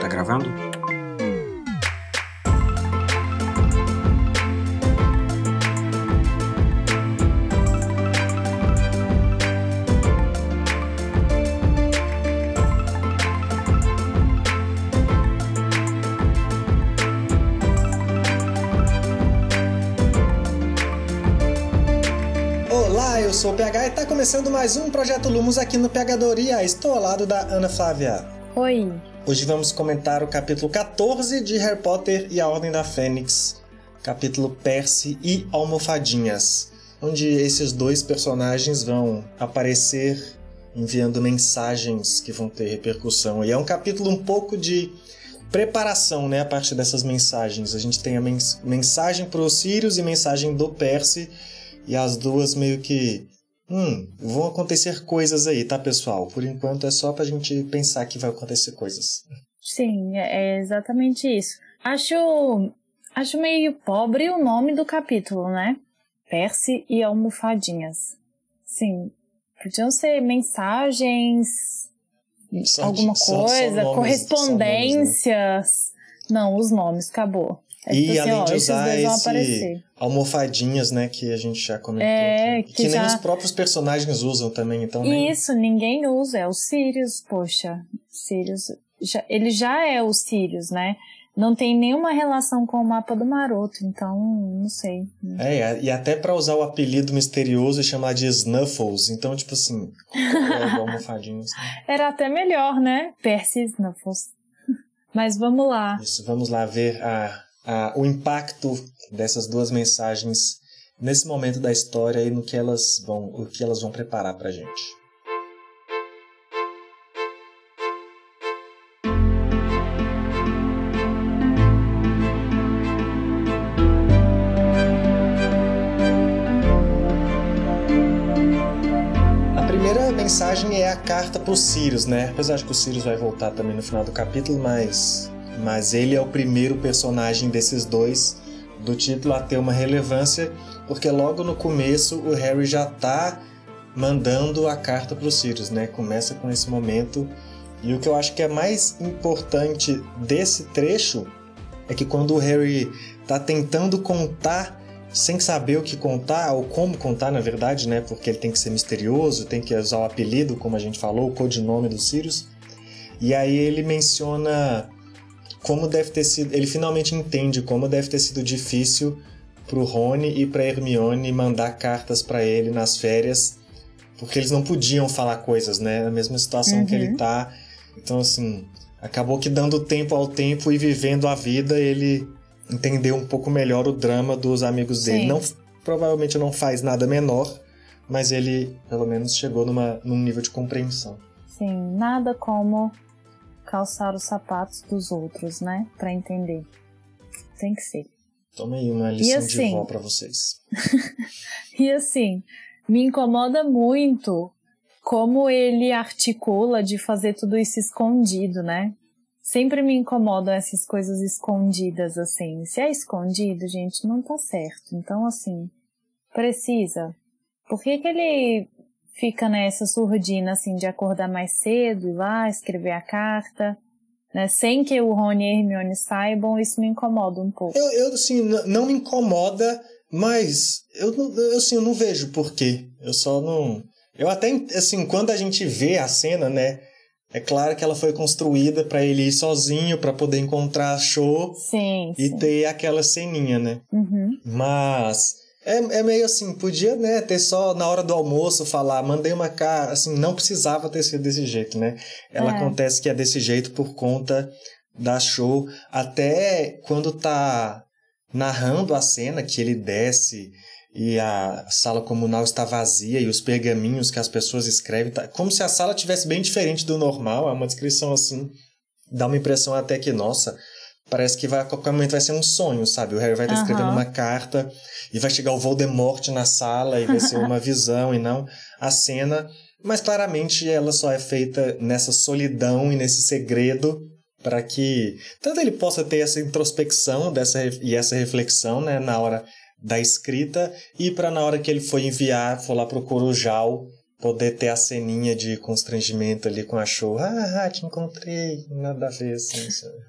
Tá gravando? Sou o PH e tá começando mais um Projeto Lumos aqui no Pegadoria. Estou ao lado da Ana Flávia. Oi. Hoje vamos comentar o capítulo 14 de Harry Potter e a Ordem da Fênix, capítulo Percy e Almofadinhas, onde esses dois personagens vão aparecer enviando mensagens que vão ter repercussão. E é um capítulo um pouco de preparação, né, a partir dessas mensagens. A gente tem a mens mensagem pro Sirius e mensagem do Percy, e as duas meio que Hum, vão acontecer coisas aí, tá, pessoal? Por enquanto é só pra gente pensar que vai acontecer coisas. Sim, é exatamente isso. Acho, acho meio pobre o nome do capítulo, né? Percy e almofadinhas. Sim, podiam ser mensagens, Só- alguma só- só coisa, nomes- correspondências. só nomes, né? Não, os nomes, acabou. É E tipo assim, além ó, de usar esse almofadinhas, né, que a gente já comentou. É, aqui. que nem já- os próprios personagens usam também, então nem... Isso, ninguém usa, é o Sirius, poxa. Sirius, já, ele já é o Sirius, né? Não tem nenhuma relação com o mapa do Maroto, então não sei. É, e até pra usar o apelido misterioso e chamar de Snuffles, então, tipo assim, é o almofadinhas. Era até melhor, né? Percy Snuffles. Mas vamos lá. Isso, vamos lá ver a, o impacto dessas duas mensagens nesse momento da história e no que elas vão, o que elas vão preparar gente. A primeira mensagem é a carta pro Sirius, né? Apesar de que o Sirius vai voltar também no final do capítulo, mas, mas ele é o primeiro personagem desses dois do título a ter uma relevância, porque logo no começo o Harry já tá mandando a carta pro Sirius, né? Começa com esse momento. E o que eu acho que é mais importante desse trecho é que quando o Harry tá tentando contar sem saber o que contar, ou como contar, na verdade, né? Porque ele tem que ser misterioso, tem que usar o apelido, como a gente falou, o codinome do Sirius. E aí ele menciona como deve ter sido. Ele finalmente entende como deve ter sido difícil pro Rony e pra Hermione mandar cartas para ele nas férias, porque eles não podiam falar coisas, né? Na mesma situação que Uhum. ele tá. Então, assim, acabou que dando tempo ao tempo e vivendo a vida, ele entendeu um pouco melhor o drama dos amigos dele. Sim. Não, provavelmente não faz nada menor, mas ele pelo menos chegou numa, num nível de compreensão. Sim, nada como calçar os sapatos dos outros, né? Pra entender. Tem que ser. Toma aí uma lição de assim? vó pra vocês. E assim, me incomoda muito como ele articula de fazer tudo isso escondido, né? Sempre me incomodam essas coisas escondidas, assim. Se é escondido, gente, não tá certo. Então, assim, precisa. Por que, que ele fica nessa surdina, assim, de acordar mais cedo, ir lá, escrever a carta, né? Sem que o Rony e a Hermione saibam, isso me incomoda um pouco. Eu, eu assim, não me incomoda, mas eu, não- eu, assim, eu não vejo porquê. Eu só não. Eu até, assim, quando a gente vê a cena, né? É claro que ela foi construída pra ele ir sozinho, pra poder encontrar a show Sim, e sim. ter aquela ceninha, né? Uhum. Mas é, é meio assim, podia, né, ter só na hora do almoço falar, mandei uma carta, assim, não precisava ter sido desse jeito, né? Ela É. acontece que é desse jeito por conta da show, até quando tá narrando a cena que ele desce e a sala comunal está vazia e os pergaminhos que as pessoas escrevem, tá, como se a sala tivesse bem diferente do normal, é uma descrição assim, dá uma impressão até que, nossa, parece que vai, a qualquer momento vai ser um sonho, sabe? O Harry vai estar Aham. escrevendo uma carta e vai chegar o Voldemort na sala e vai ser uma visão e não a cena. Mas claramente ela só é feita nessa solidão e nesse segredo para que tanto ele possa ter essa introspecção dessa, e essa reflexão né, na hora da escrita e para na hora que ele for enviar, for lá pro Corujal, poder ter a ceninha de constrangimento ali com a show. Ah, te encontrei. Nada a ver, assim,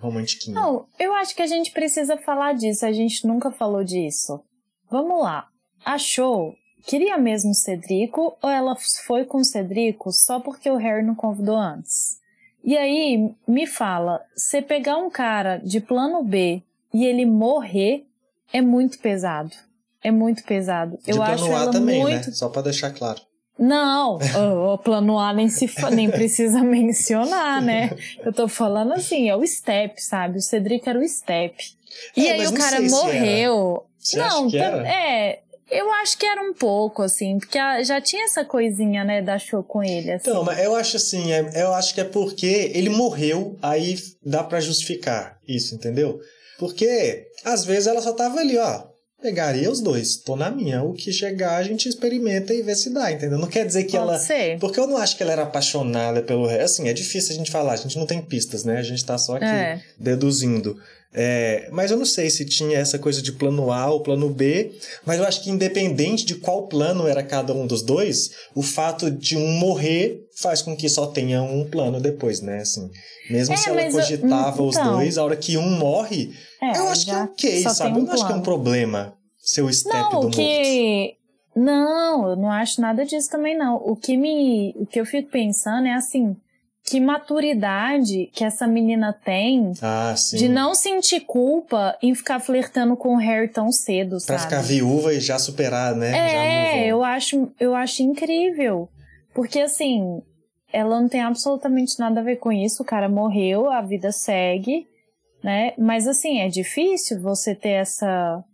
romantiquinho. Não, eu acho que a gente precisa falar disso. A gente nunca falou disso. Vamos lá. A show queria mesmo Cedrico ou ela foi com Cedrico só porque o Harry não convidou antes? E aí, me fala, você pegar um cara de plano B e ele morrer é muito pesado. É muito pesado. De eu plano acho A ela também, né? muito... né? Só para deixar claro. Não, o plano A nem, se nem precisa mencionar, né? Eu tô falando assim, é o step, sabe? O Cedric era o step. E é, aí o cara morreu. Não, é, eu acho que era um pouco, assim, porque já tinha essa coisinha, né, da show com ele, assim. Então, mas eu acho assim, é, eu acho que é porque ele morreu, aí dá para justificar isso, entendeu? Porque, às vezes, ela só tava ali, ó, pegaria os dois. Tô na minha. O que chegar, a gente experimenta e vê se dá, entendeu? Não quer dizer que Pode ela. Ser. Porque eu não acho que ela era apaixonada pelo. Assim, é difícil a gente falar, a gente não tem pistas, né? A gente tá só aqui é. deduzindo. É, mas eu não sei se tinha essa coisa de plano A ou plano B, mas eu acho que independente de qual plano era cada um dos dois, o fato de um morrer faz com que só tenha um plano depois, né? Assim, mesmo é, se ela cogitava eu, então, os dois, a hora que um morre, é, eu acho que é ok, sabe? Um eu não acho que é um problema ser o step não, do que... morto. Não, eu não acho nada disso também, não. O que me. O que eu fico pensando é assim que maturidade que essa menina tem ah, de não sentir culpa em ficar flertando com o Harry tão cedo, pra sabe? ficar viúva e já superar, né? É, eu acho, eu acho incrível. Porque assim, ela não tem absolutamente nada a ver com isso. O cara morreu, a vida segue, né? Mas assim, é difícil você ter essa.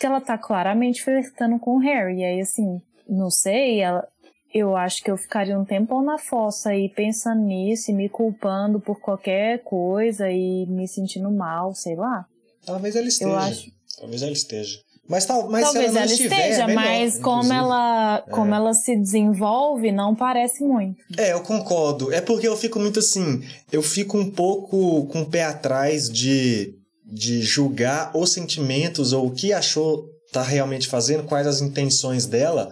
Porque ela tá claramente flertando com o Harry. E aí, assim, não sei, ela, eu acho que eu ficaria um tempão na fossa aí pensando nisso e me culpando por qualquer coisa e me sentindo mal, sei lá. Talvez ela esteja. Acho... Talvez ela esteja. Mas, tal, mas Talvez ela, ela estiver, esteja, é melhor, mas como ela, é. como ela se desenvolve, não parece muito. É, eu concordo. É porque eu fico muito assim, eu fico um pouco com o pé atrás de, de julgar os sentimentos ou o que achou tá realmente fazendo, quais as intenções dela,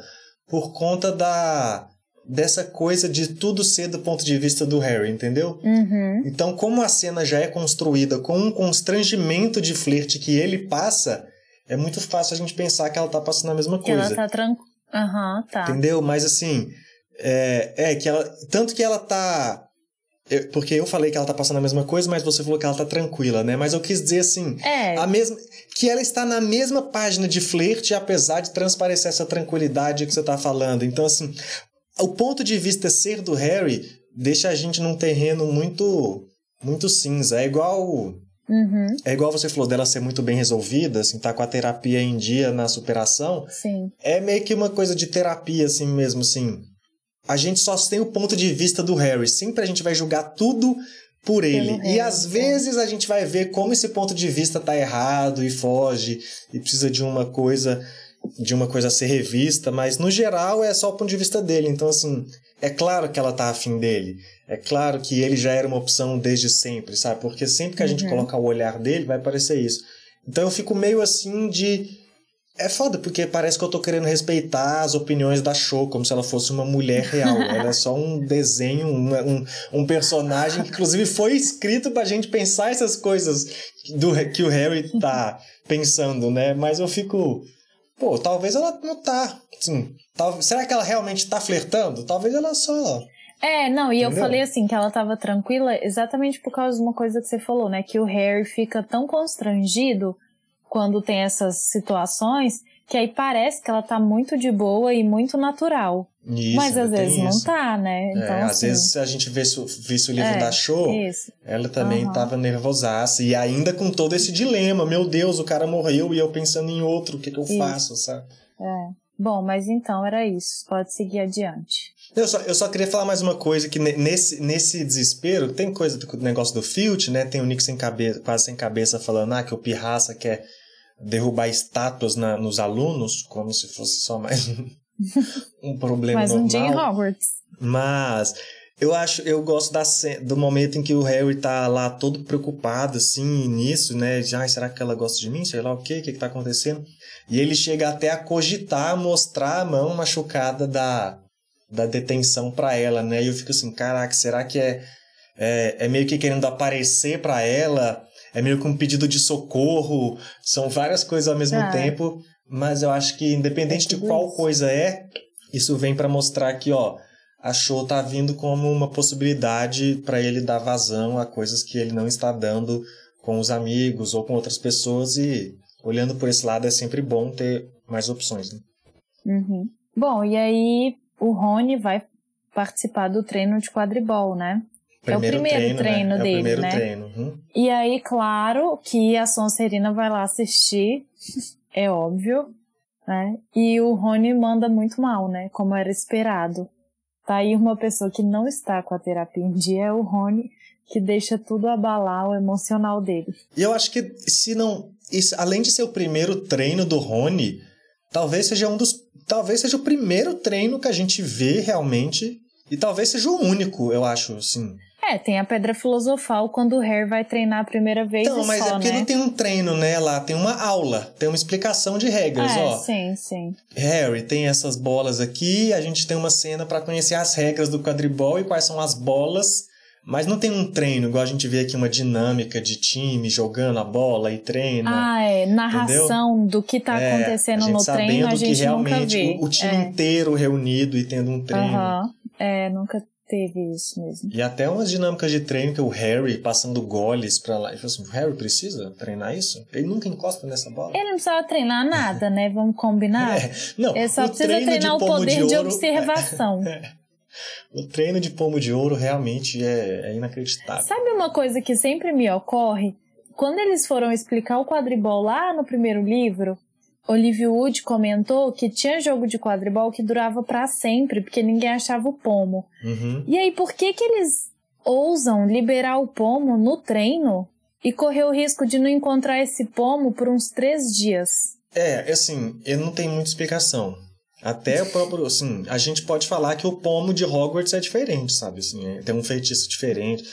por conta da dessa coisa de tudo ser do ponto de vista do Harry, entendeu? Uhum. Então, como a cena já é construída com um constrangimento de flerte que ele passa, é muito fácil a gente pensar que ela tá passando a mesma coisa. Ela tá tranquila. Aham, uhum, tá. Entendeu? Mas assim, é, é que ela. Tanto que ela tá eu, porque eu falei que ela tá passando a mesma coisa, mas você falou que ela tá tranquila, né? Mas eu quis dizer assim, é. a mesma que ela está na mesma página de flerte, apesar de transparecer essa tranquilidade que você tá falando. Então assim, o ponto de vista ser do Harry deixa a gente num terreno muito muito cinza. É igual Uhum. É igual você falou dela ser muito bem resolvida, assim, tá com a terapia em dia na superação. Sim. É meio que uma coisa de terapia, assim mesmo, assim a gente só tem o ponto de vista do Harry. Sempre a gente vai julgar tudo por ele. Pelo e às vezes a gente vai ver como esse ponto de vista tá errado e foge e precisa de uma coisa de uma coisa a ser revista, mas no geral é só o ponto de vista dele. Então assim, é claro que ela tá afim dele. É claro que ele já era uma opção desde sempre, sabe? Porque sempre que a gente uhum. colocar o olhar dele, vai parecer isso. Então eu fico meio assim de é foda, porque parece que eu tô querendo respeitar as opiniões da Show, como se ela fosse uma mulher real. ela é só um desenho, um, um, um, personagem que, inclusive, foi escrito pra gente pensar essas coisas do, que o Harry tá pensando, né? Mas eu fico. Pô, talvez ela não tá. Assim, tal, será que ela realmente tá flertando? Talvez ela só. É, não, e Entendeu? eu falei assim que ela tava tranquila exatamente por causa de uma coisa que você falou, né? Que o Harry fica tão constrangido quando tem essas situações, que aí parece que ela tá muito de boa e muito natural. Isso, Mas às vezes isso. não tá, né? É, então, é, assim, às vezes a gente vê, vê o livro é, da Show, isso. ela também uhum. tava nervosaça. E ainda com todo esse dilema, meu Deus, o cara morreu e eu pensando em outro, o que, que eu faço, sabe? É. Bom, mas então era isso. Pode seguir adiante. Eu só, eu só queria falar mais uma coisa, que nesse, nesse desespero, tem coisa do negócio do Filt, né? Tem o Nick sem cabeça, quase sem cabeça falando ah, que o Pirraça quer derrubar estátuas na, nos alunos, como se fosse só mais um, problema mais normal. um Jane Hogwarts. Mas Eu acho, eu gosto da, do momento em que o Harry tá lá todo preocupado, assim, nisso, né? Ai, será que ela gosta de mim? Sei lá o quê, o que que tá acontecendo? E ele chega até a cogitar, mostrar a mão machucada da, da detenção para ela, né? E eu fico assim, caraca, será que é, é, é meio que querendo aparecer para ela? É meio que um pedido de socorro? São várias coisas ao mesmo ah, tempo, mas eu acho que independente de qual coisa é, isso vem para mostrar que, ó, a show tá vindo como uma possibilidade para ele dar vazão a coisas que ele não está dando com os amigos ou com outras pessoas e olhando por esse lado é sempre bom ter mais opções. Né? Uhum. Bom, e aí o Rony vai participar do treino de quadribol, né? Primeiro é o primeiro treino, treino né? dele, é o primeiro né? Treino. Uhum. E aí, claro que a Sonserina vai lá assistir, é óbvio, né? E o Rony manda muito mal, né? Como era esperado. Tá aí uma pessoa que não está com a terapia em dia é o Rony, que deixa tudo abalar o emocional dele. E eu acho que se não, isso, além de ser o primeiro treino do Rony, talvez seja um dos, talvez seja o primeiro treino que a gente vê realmente e talvez seja o único, eu acho, assim. É, tem a pedra filosofal quando o Harry vai treinar a primeira vez. Então, mas só, é porque né? não tem um treino, né? Lá tem uma aula, tem uma explicação de regras, é, ó. Sim, sim. Harry, tem essas bolas aqui, a gente tem uma cena para conhecer as regras do quadribol e quais são as bolas. Mas não tem um treino, igual a gente vê aqui uma dinâmica de time jogando a bola e treina. Ah, é. Narração entendeu? do que tá é, acontecendo no treino, a gente que realmente nunca vê. O, o time é. inteiro reunido e tendo um treino. Uhum. É, nunca teve isso mesmo. E até umas dinâmicas de treino que o Harry passando goles pra lá. Eu falei assim, o Harry precisa treinar isso? Ele nunca encosta nessa bola. Ele não precisava treinar nada, né? Vamos combinar? É. Não, Ele só precisa treinar o poder de, ouro, de observação. É. O treino de pomo de ouro realmente é, é inacreditável. Sabe uma coisa que sempre me ocorre? Quando eles foram explicar o quadribol lá no primeiro livro, Olivia Wood comentou que tinha jogo de quadribol que durava para sempre, porque ninguém achava o pomo. Uhum. E aí, por que que eles ousam liberar o pomo no treino e correr o risco de não encontrar esse pomo por uns três dias? É, assim, eu não tenho muita explicação. Até o próprio, assim, a gente pode falar que o pomo de Hogwarts é diferente, sabe? Assim, é, tem um feitiço diferente.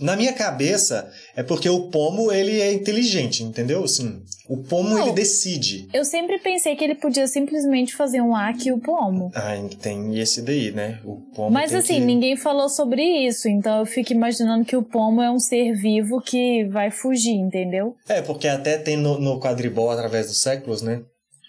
Na minha cabeça, é porque o pomo, ele é inteligente, entendeu? Assim, o pomo, Não, ele decide. Eu sempre pensei que ele podia simplesmente fazer um aqui o pomo. Ah, tem esse daí, né? O pomo Mas assim, que... ninguém falou sobre isso, então eu fico imaginando que o pomo é um ser vivo que vai fugir, entendeu? É, porque até tem no, no quadribol, através dos séculos, né?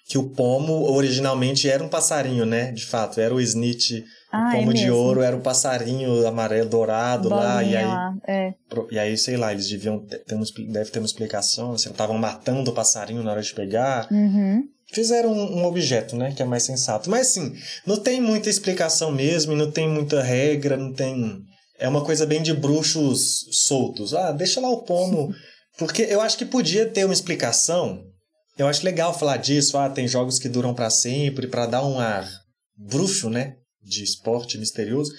Que o pomo originalmente era um passarinho, né? De fato, era o snitch Ah, o pomo é de ouro era o passarinho amarelo dourado lá, e Bolinha aí, lá, é. e aí, sei lá, eles deviam ter, uma, deve ter uma explicação, assim, estavam matando o passarinho na hora de pegar. Uhum. Fizeram um, um objeto, né, que é mais sensato. Mas assim, não tem muita explicação mesmo, e não tem muita regra, não tem. É uma coisa bem de bruxos soltos. Ah, deixa lá o pomo. Porque eu acho que podia ter uma explicação. Eu acho legal falar disso. Ah, tem jogos que duram pra sempre, pra dar um ar bruxo, né? De esporte misterioso.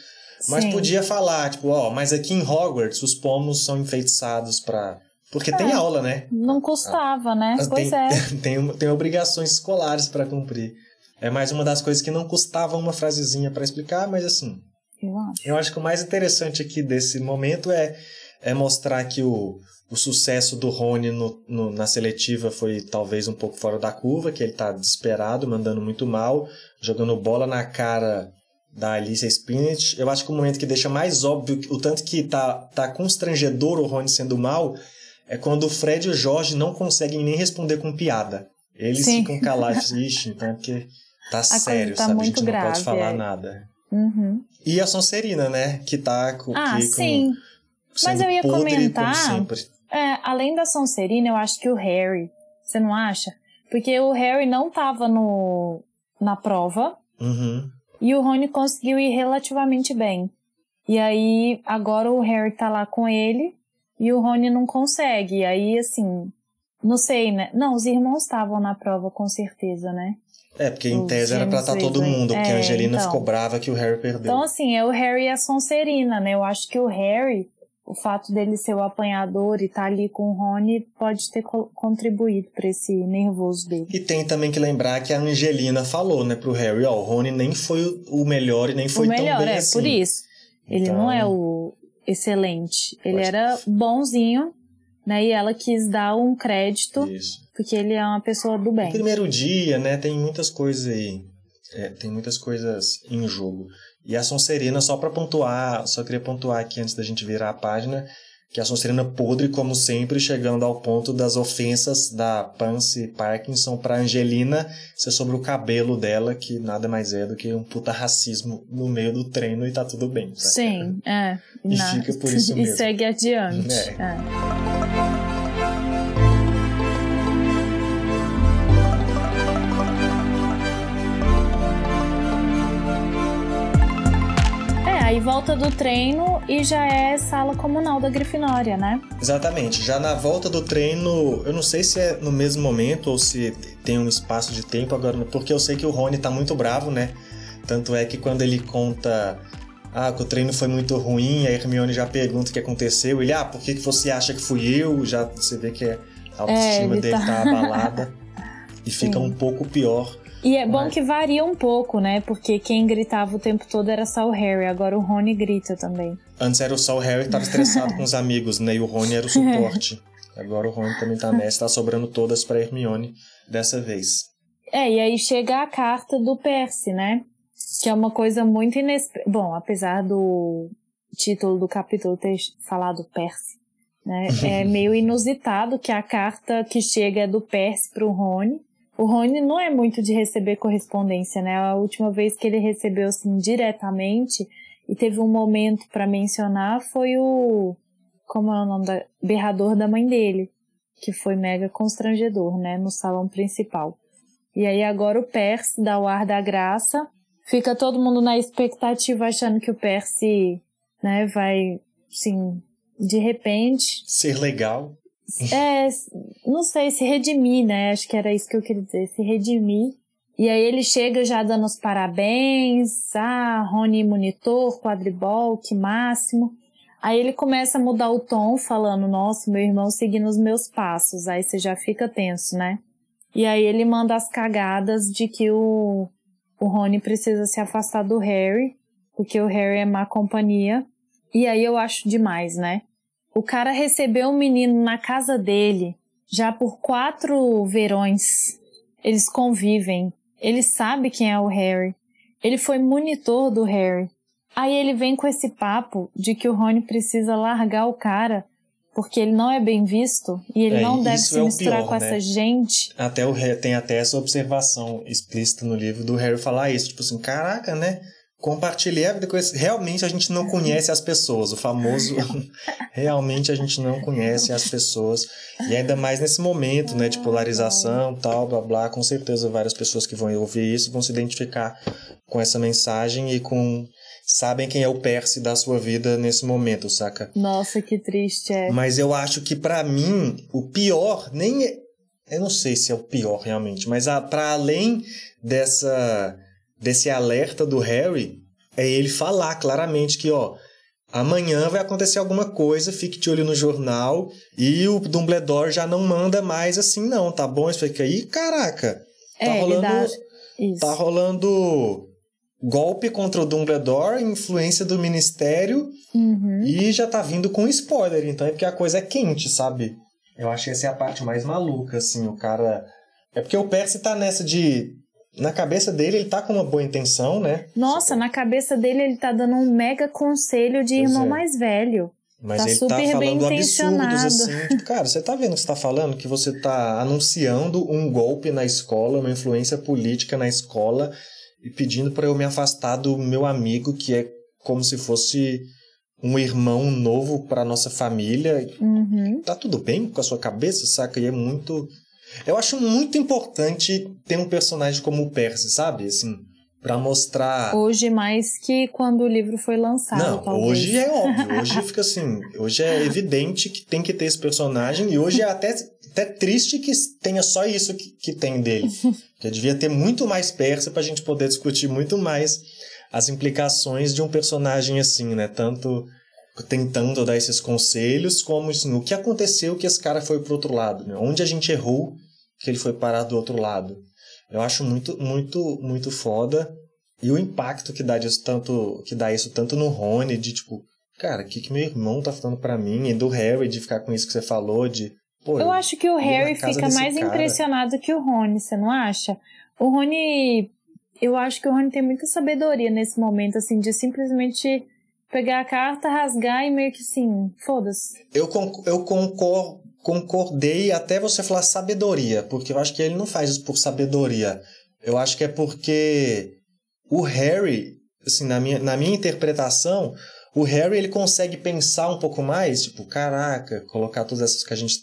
Mas Sim. podia falar, tipo, ó, mas aqui em Hogwarts os pomos são enfeitiçados pra. Porque tem É. aula, né? Não custava, né? Mas Pois tem, é. tem, tem obrigações escolares para cumprir. É mais uma das coisas que não custava uma frasezinha para explicar, mas assim, Eu acho. eu acho que o mais interessante aqui desse momento é, é mostrar que o, o sucesso do Rony no, no- na seletiva foi talvez um pouco fora da curva, que ele tá desesperado, mandando muito mal, jogando bola na cara da Alicia Spinach. Eu acho que o momento que deixa mais óbvio o tanto que tá, tá constrangedor o Rony sendo mal é quando o Fred e o Jorge não conseguem nem responder com piada. Eles Sim. ficam calados. Ixi, então é porque tá coisa sério, tá sabe? A gente não grave, pode falar é. nada. Uhum. E a Sonserina, né? Que tá com. Ah, que, com- sim. Mas sendo eu ia podre, comentar-. É, além da Sonserina, eu acho que o Harry. Você não acha? Porque o Harry não tava no, na prova Uhum. E o Rony conseguiu ir relativamente bem. E aí, agora o Harry tá lá com ele e o Rony não consegue. E aí, assim, não sei, né? Não, os irmãos estavam na prova com certeza, né? É, porque em Os tese era pra estar gêmeos todo mundo, porque a É, Angelina então. ficou brava que o Harry perdeu. Então, assim, é o Harry e a Sonserina, né? Eu acho que o Harry, o fato dele ser o apanhador e estar ali com o Rony, pode ter co- contribuído pra esse nervoso dele. E tem também que lembrar que a Angelina falou, né, pro Harry, ó, o Rony nem foi o- melhor e nem foi o melhor, tão bem é, assim. por isso. Ele Então- não é o excelente. Ele era bonzinho, né? E ela quis dar um crédito, Isso. porque ele é uma pessoa do No bem. primeiro dia, né, tem muitas coisas aí. É, tem muitas coisas em jogo. E a Sonserina, só pra pontuar, só queria pontuar aqui antes da gente virar a página, que a Sonserina podre, como sempre, chegando ao ponto das ofensas da Pansy Parkinson pra Angelina ser sobre o cabelo dela, que nada mais é do que um puta racismo no meio do treino e tá tudo bem. saca? Sim, é. E fica por isso e mesmo. segue adiante. É. é. Aí volta do treino e já é sala comunal da Grifinória, né? Exatamente. Já na volta do treino, eu não sei se é no mesmo momento ou se tem um espaço de tempo agora, porque eu sei que o Rony tá muito bravo, né? Tanto é que quando ele conta ah, que o treino foi muito ruim, a Hermione já pergunta o que aconteceu. Ele, ah, por que, você acha que fui eu? Já você vê que a autoestima ele dele tá- tá abalada. e fica Sim. um pouco pior. E é bom Mas- que varia um pouco, né? Porque quem gritava o tempo todo era só o Harry, agora o Rony grita também. Antes era só o Harry que tava estressado com os amigos, né? E o Rony era o suporte. Agora o Rony também tá nessa, tá sobrando todas pra Hermione dessa vez. É, e aí chega a carta do Percy, né? Que é uma coisa muito inesperada. Bom, apesar do título do capítulo ter falado Percy, né? É meio inusitado que a carta que chega é do Percy pro Rony. O Rony não é muito de receber correspondência, né? A última vez que ele recebeu assim diretamente e teve um momento pra mencionar foi o como é o nome da berrador da mãe dele, que foi mega constrangedor, né, no salão principal. E aí agora o Percy dá o ar da graça. Fica todo mundo na expectativa achando que o Percy, né, vai, sim, de repente, Ser legal. É, não sei, se redimir, né? Acho que era isso que eu queria dizer, se redimir. E aí ele chega já dando os parabéns, ah, Rony monitor, quadribol, que máximo. Aí ele começa a mudar o tom, falando, nossa, meu irmão seguindo os meus passos. Aí você já fica tenso, né? E aí ele manda as cagadas de que o, o Rony precisa se afastar do Harry, porque o Harry é má companhia. E aí eu acho demais, né? O cara recebeu um menino na casa dele já por quatro verões. Eles convivem. Ele sabe quem é o Harry. Ele foi monitor do Harry. Aí ele vem com esse papo de que o Rony precisa largar o cara porque ele não é bem visto e ele É, não deve se é misturar pior, com né? essa gente. Até o Harry- tem até essa observação explícita no livro do Harry falar isso, tipo assim, caraca, né? Compartilhei a vida com esse. Realmente a gente não conhece as pessoas. O famoso. realmente a gente não conhece as pessoas. E ainda mais nesse momento, né? De polarização, tal, blá blá. Com certeza várias pessoas que vão ouvir isso vão se identificar com essa mensagem e com. Sabem quem é o Percy da sua vida nesse momento, saca? Nossa, que triste é. Mas eu acho que pra mim o pior nem é, eu não sei se é o pior realmente, mas a, para além dessa desse alerta do Harry é ele falar claramente que ó amanhã vai acontecer alguma coisa, fique de olho no jornal e o Dumbledore já não manda mais assim não, tá bom? Isso fica aí, caraca. Tá é, rolando tá rolando golpe contra o Dumbledore, influência do ministério Uhum. e já tá vindo com spoiler, então é porque a coisa é quente, sabe? Eu acho que essa é a parte mais maluca, assim, o cara. É porque o Percy tá nessa de. Na cabeça dele, ele tá com uma boa intenção, né? Nossa, na cabeça dele ele tá dando um mega conselho de Pois irmão é. mais velho. Mas Tá ele tá super bem falando absurdos, assim. Tipo, cara, você tá vendo o que você tá falando? Que você tá anunciando um golpe na escola, uma influência política na escola e pedindo pra eu me afastar do meu amigo, que é como se fosse um irmão novo pra nossa família. Uhum. tá tudo bem com a sua cabeça, saca? E é muito. Eu acho muito importante ter um personagem como o Percy, sabe? Assim, pra mostrar. Hoje mais que quando o livro foi lançado, Não, talvez. hoje é óbvio. Hoje fica assim. Hoje é evidente que tem que ter esse personagem. E hoje é até, até triste que tenha só isso que, que tem dele. Porque devia ter muito mais Percy pra gente poder discutir muito mais as implicações de um personagem assim, né? Tanto tentando dar esses conselhos, como o que aconteceu que esse cara foi pro outro lado, né? Onde a gente errou que ele foi parar do outro lado. Eu acho muito, muito, muito foda. E o impacto que dá disso tanto, que dá isso tanto no Rony, de tipo, cara, o que, que meu irmão tá falando para mim? E do Harry, de ficar com isso que você falou, de. Pô, eu acho que o Harry fica mais cara. impressionado que o Rony, você não acha? O Rony. Eu acho que o Rony tem muita sabedoria nesse momento, assim, de simplesmente pegar a carta, rasgar e meio que assim, foda-se. Eu, eu concor concordei até você falar sabedoria, porque eu acho que ele não faz isso por sabedoria. Eu acho que é porque o Harry, assim, na minha, na minha interpretação, o Harry ele consegue pensar um pouco mais, tipo, caraca, colocar todas essas, que a gente,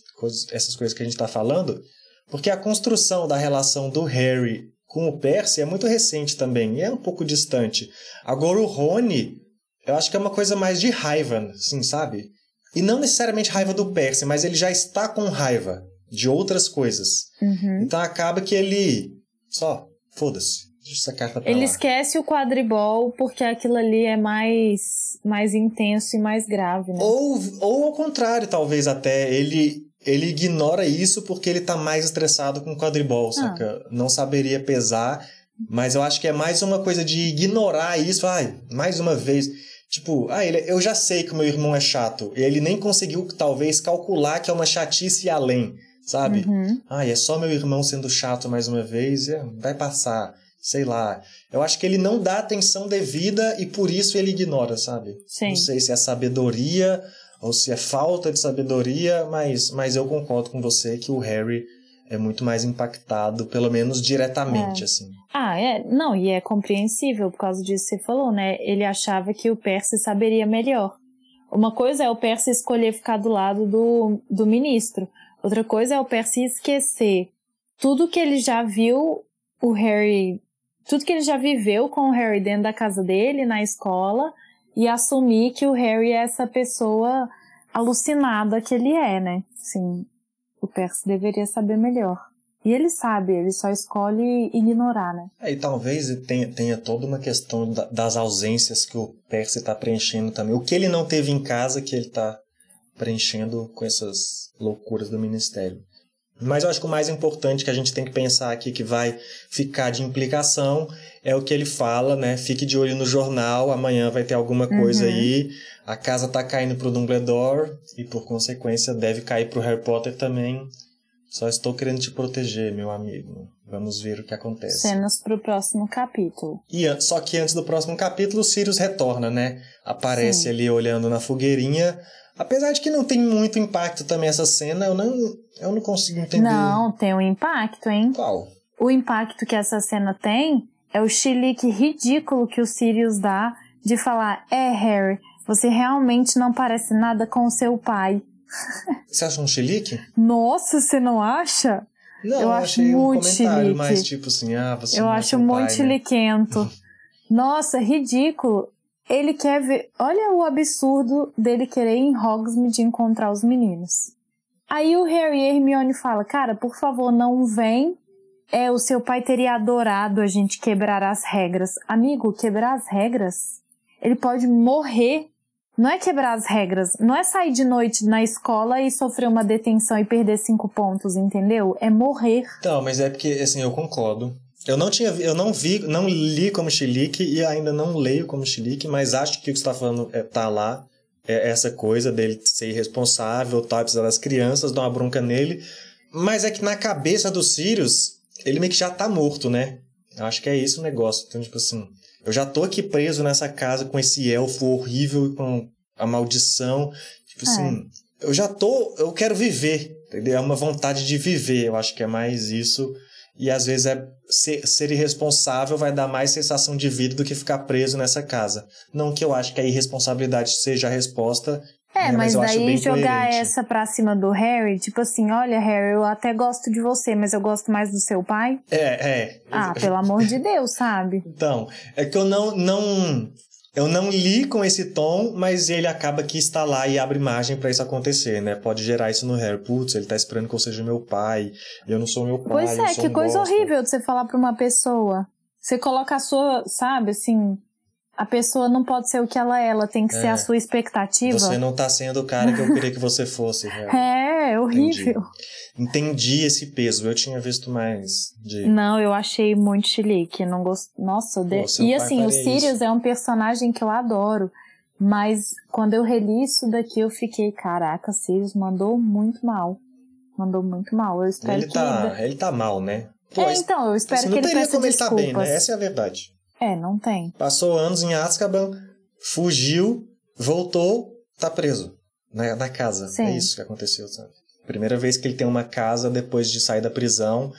essas coisas que a gente está falando, porque a construção da relação do Harry com o Percy é muito recente também, é um pouco distante. Agora o Rony, eu acho que é uma coisa mais de raiva, assim, sabe? E não necessariamente raiva do Percy, mas ele já está com raiva de outras coisas. Uhum. Então acaba que ele só, foda-se. Deixa essa carta pra Ele lá. esquece o quadribol porque aquilo ali é mais, mais intenso e mais grave, né? Ou, ou ao contrário, talvez até. Ele, ele ignora isso porque ele tá mais estressado com o quadribol, ah. saca? Não saberia pesar. Mas eu acho que é mais uma coisa de ignorar isso. Ai, mais uma vez. Tipo, ah, ele, eu já sei que o meu irmão é chato. Ele nem conseguiu, talvez, calcular que é uma chatice além, sabe? Uhum. Ah, é só meu irmão sendo chato mais uma vez, é, vai passar sei lá. Eu acho que ele não dá atenção devida e por isso ele ignora, sabe? Sim. Não sei se é sabedoria ou se é falta de sabedoria, mas, mas eu concordo com você que o Harry é muito mais impactado, pelo menos diretamente, é. assim. Ah, é. Não, e é compreensível por causa disso que você falou, né? Ele achava que o Percy saberia melhor. Uma coisa é o Percy escolher ficar do lado do, do ministro. Outra coisa é o Percy esquecer tudo que ele já viu o Harry tudo que ele já viveu com o Harry dentro da casa dele, na escola, e assumir que o Harry é essa pessoa alucinada que ele é, né? Sim, o Percy deveria saber melhor. E ele sabe, ele só escolhe ignorar, né? É, e talvez tenha, tenha toda uma questão da, das ausências que o Percy está preenchendo também. O que ele não teve em casa que ele está preenchendo com essas loucuras do ministério. Mas eu acho que o mais importante que a gente tem que pensar aqui que vai ficar de implicação é o que ele fala, né? Fique de olho no jornal, amanhã vai ter alguma coisa uhum. aí. A casa tá caindo pro Dumbledore e por consequência deve cair pro Harry Potter também. Só estou querendo te proteger, meu amigo. Vamos ver o que acontece. Cenas pro próximo capítulo. E só que antes do próximo capítulo, o Sirius retorna, né? Aparece Sim. ali olhando na fogueirinha. Apesar de que não tem muito impacto também essa cena, eu não, eu não consigo entender. Não, tem um impacto, hein? Qual? O impacto que essa cena tem é o chilique ridículo que o Sirius dá de falar: É, Harry, você realmente não parece nada com o seu pai. Você acha um chilique? Nossa, você não acha? Não, eu acho muito um chilique. mais tipo assim, ah, você Eu não acho é muito pai, chiliquento. Né? Nossa, ridículo. Ele quer ver. Olha o absurdo dele querer em Hogsmeade encontrar os meninos. Aí o Harry e Hermione falam: Cara, por favor, não vem. É, o seu pai teria adorado a gente quebrar as regras. Amigo, quebrar as regras? Ele pode morrer. Não é quebrar as regras. Não é sair de noite na escola e sofrer uma detenção e perder cinco pontos, entendeu? É morrer. Então, mas é porque, assim, eu concordo. Eu não tinha, eu não vi, não li como chilique e ainda não leio como chilique, mas acho que o que você está falando é, tá lá, é essa coisa dele ser irresponsável, tal, precisar das crianças, dar uma bronca nele. Mas é que na cabeça do Sirius, ele meio que já tá morto, né? Eu acho que é isso o negócio. Então, tipo assim, eu já tô aqui preso nessa casa com esse elfo horrível e com a maldição. Tipo é. assim, eu já tô, eu quero viver, entendeu? É uma vontade de viver, eu acho que é mais isso e às vezes é ser, ser, irresponsável vai dar mais sensação de vida do que ficar preso nessa casa. Não que eu acho que a irresponsabilidade seja a resposta. É, né, mas, mas daí jogar coerente. essa pra cima do Harry, tipo assim, olha, Harry, eu até gosto de você, mas eu gosto mais do seu pai. É, é. Ah, pelo amor de Deus, sabe? Então, é que eu não, não eu não li com esse tom, mas ele acaba que está lá e abre margem para isso acontecer, né? Pode gerar isso no Harry. Putz, ele tá esperando que eu seja meu pai. Eu não sou meu pai. Pois é, que um coisa horrível de você falar pra uma pessoa. Você coloca a sua, sabe, assim, a pessoa não pode ser o que ela é, ela tem que é. ser a sua expectativa. Você não tá sendo o cara que eu queria que você fosse. é, é horrível. Entendi. Entendi. esse peso. Eu tinha visto mais de. Não, eu achei muito chilique. Não gost... Nossa, de... e assim, o Sirius isso. é um personagem que eu adoro. Mas quando eu reli isso daqui, eu fiquei, caraca, Sirius mandou muito mal. Mandou muito mal. Eu espero ele que. Tá, ele tá mal, né? Pô, é, então, eu espero que ele peça como desculpas. ele tá bem, né? Essa é a verdade. É, não tem. Passou anos em Azkaban, fugiu, voltou, tá preso na, na casa. Sim. É isso que aconteceu, sabe? Primeira vez que ele tem uma casa depois de sair da prisão,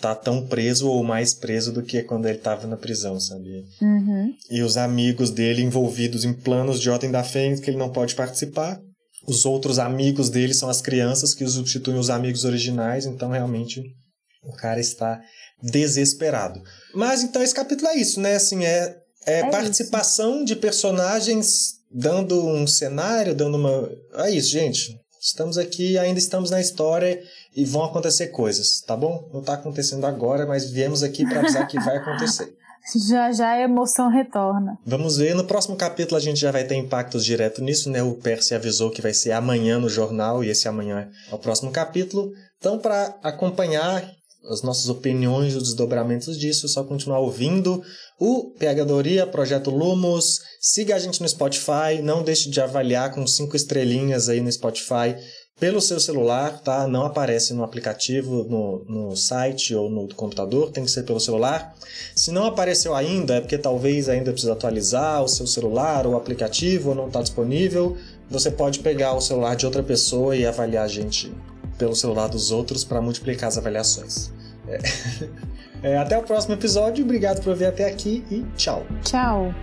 tá tão preso ou mais preso do que quando ele tava na prisão, sabe? Uhum. E os amigos dele envolvidos em planos de Ordem da Fênix que ele não pode participar. Os outros amigos dele são as crianças que substituem os amigos originais, então realmente o cara está desesperado. Mas então esse capítulo é isso, né? Assim, é, é, é participação isso. de personagens dando um cenário, dando uma. É isso, gente. Estamos aqui, ainda estamos na história e vão acontecer coisas, tá bom? Não está acontecendo agora, mas viemos aqui para avisar que vai acontecer. Já já a emoção retorna. Vamos ver. No próximo capítulo a gente já vai ter impactos direto nisso, né? O Percy avisou que vai ser amanhã no jornal e esse amanhã é o próximo capítulo. Então, para acompanhar as nossas opiniões, os desdobramentos disso, é só continuar ouvindo o Pegadoria, Projeto Lumos. Siga a gente no Spotify, não deixe de avaliar com cinco estrelinhas aí no Spotify pelo seu celular, tá? Não aparece no aplicativo, no, no site ou no computador, tem que ser pelo celular. Se não apareceu ainda, é porque talvez ainda precisa atualizar o seu celular ou o aplicativo ou não está disponível. Você pode pegar o celular de outra pessoa e avaliar a gente pelo celular dos outros para multiplicar as avaliações. É. É, até o próximo episódio, obrigado por vir até aqui e tchau. Tchau.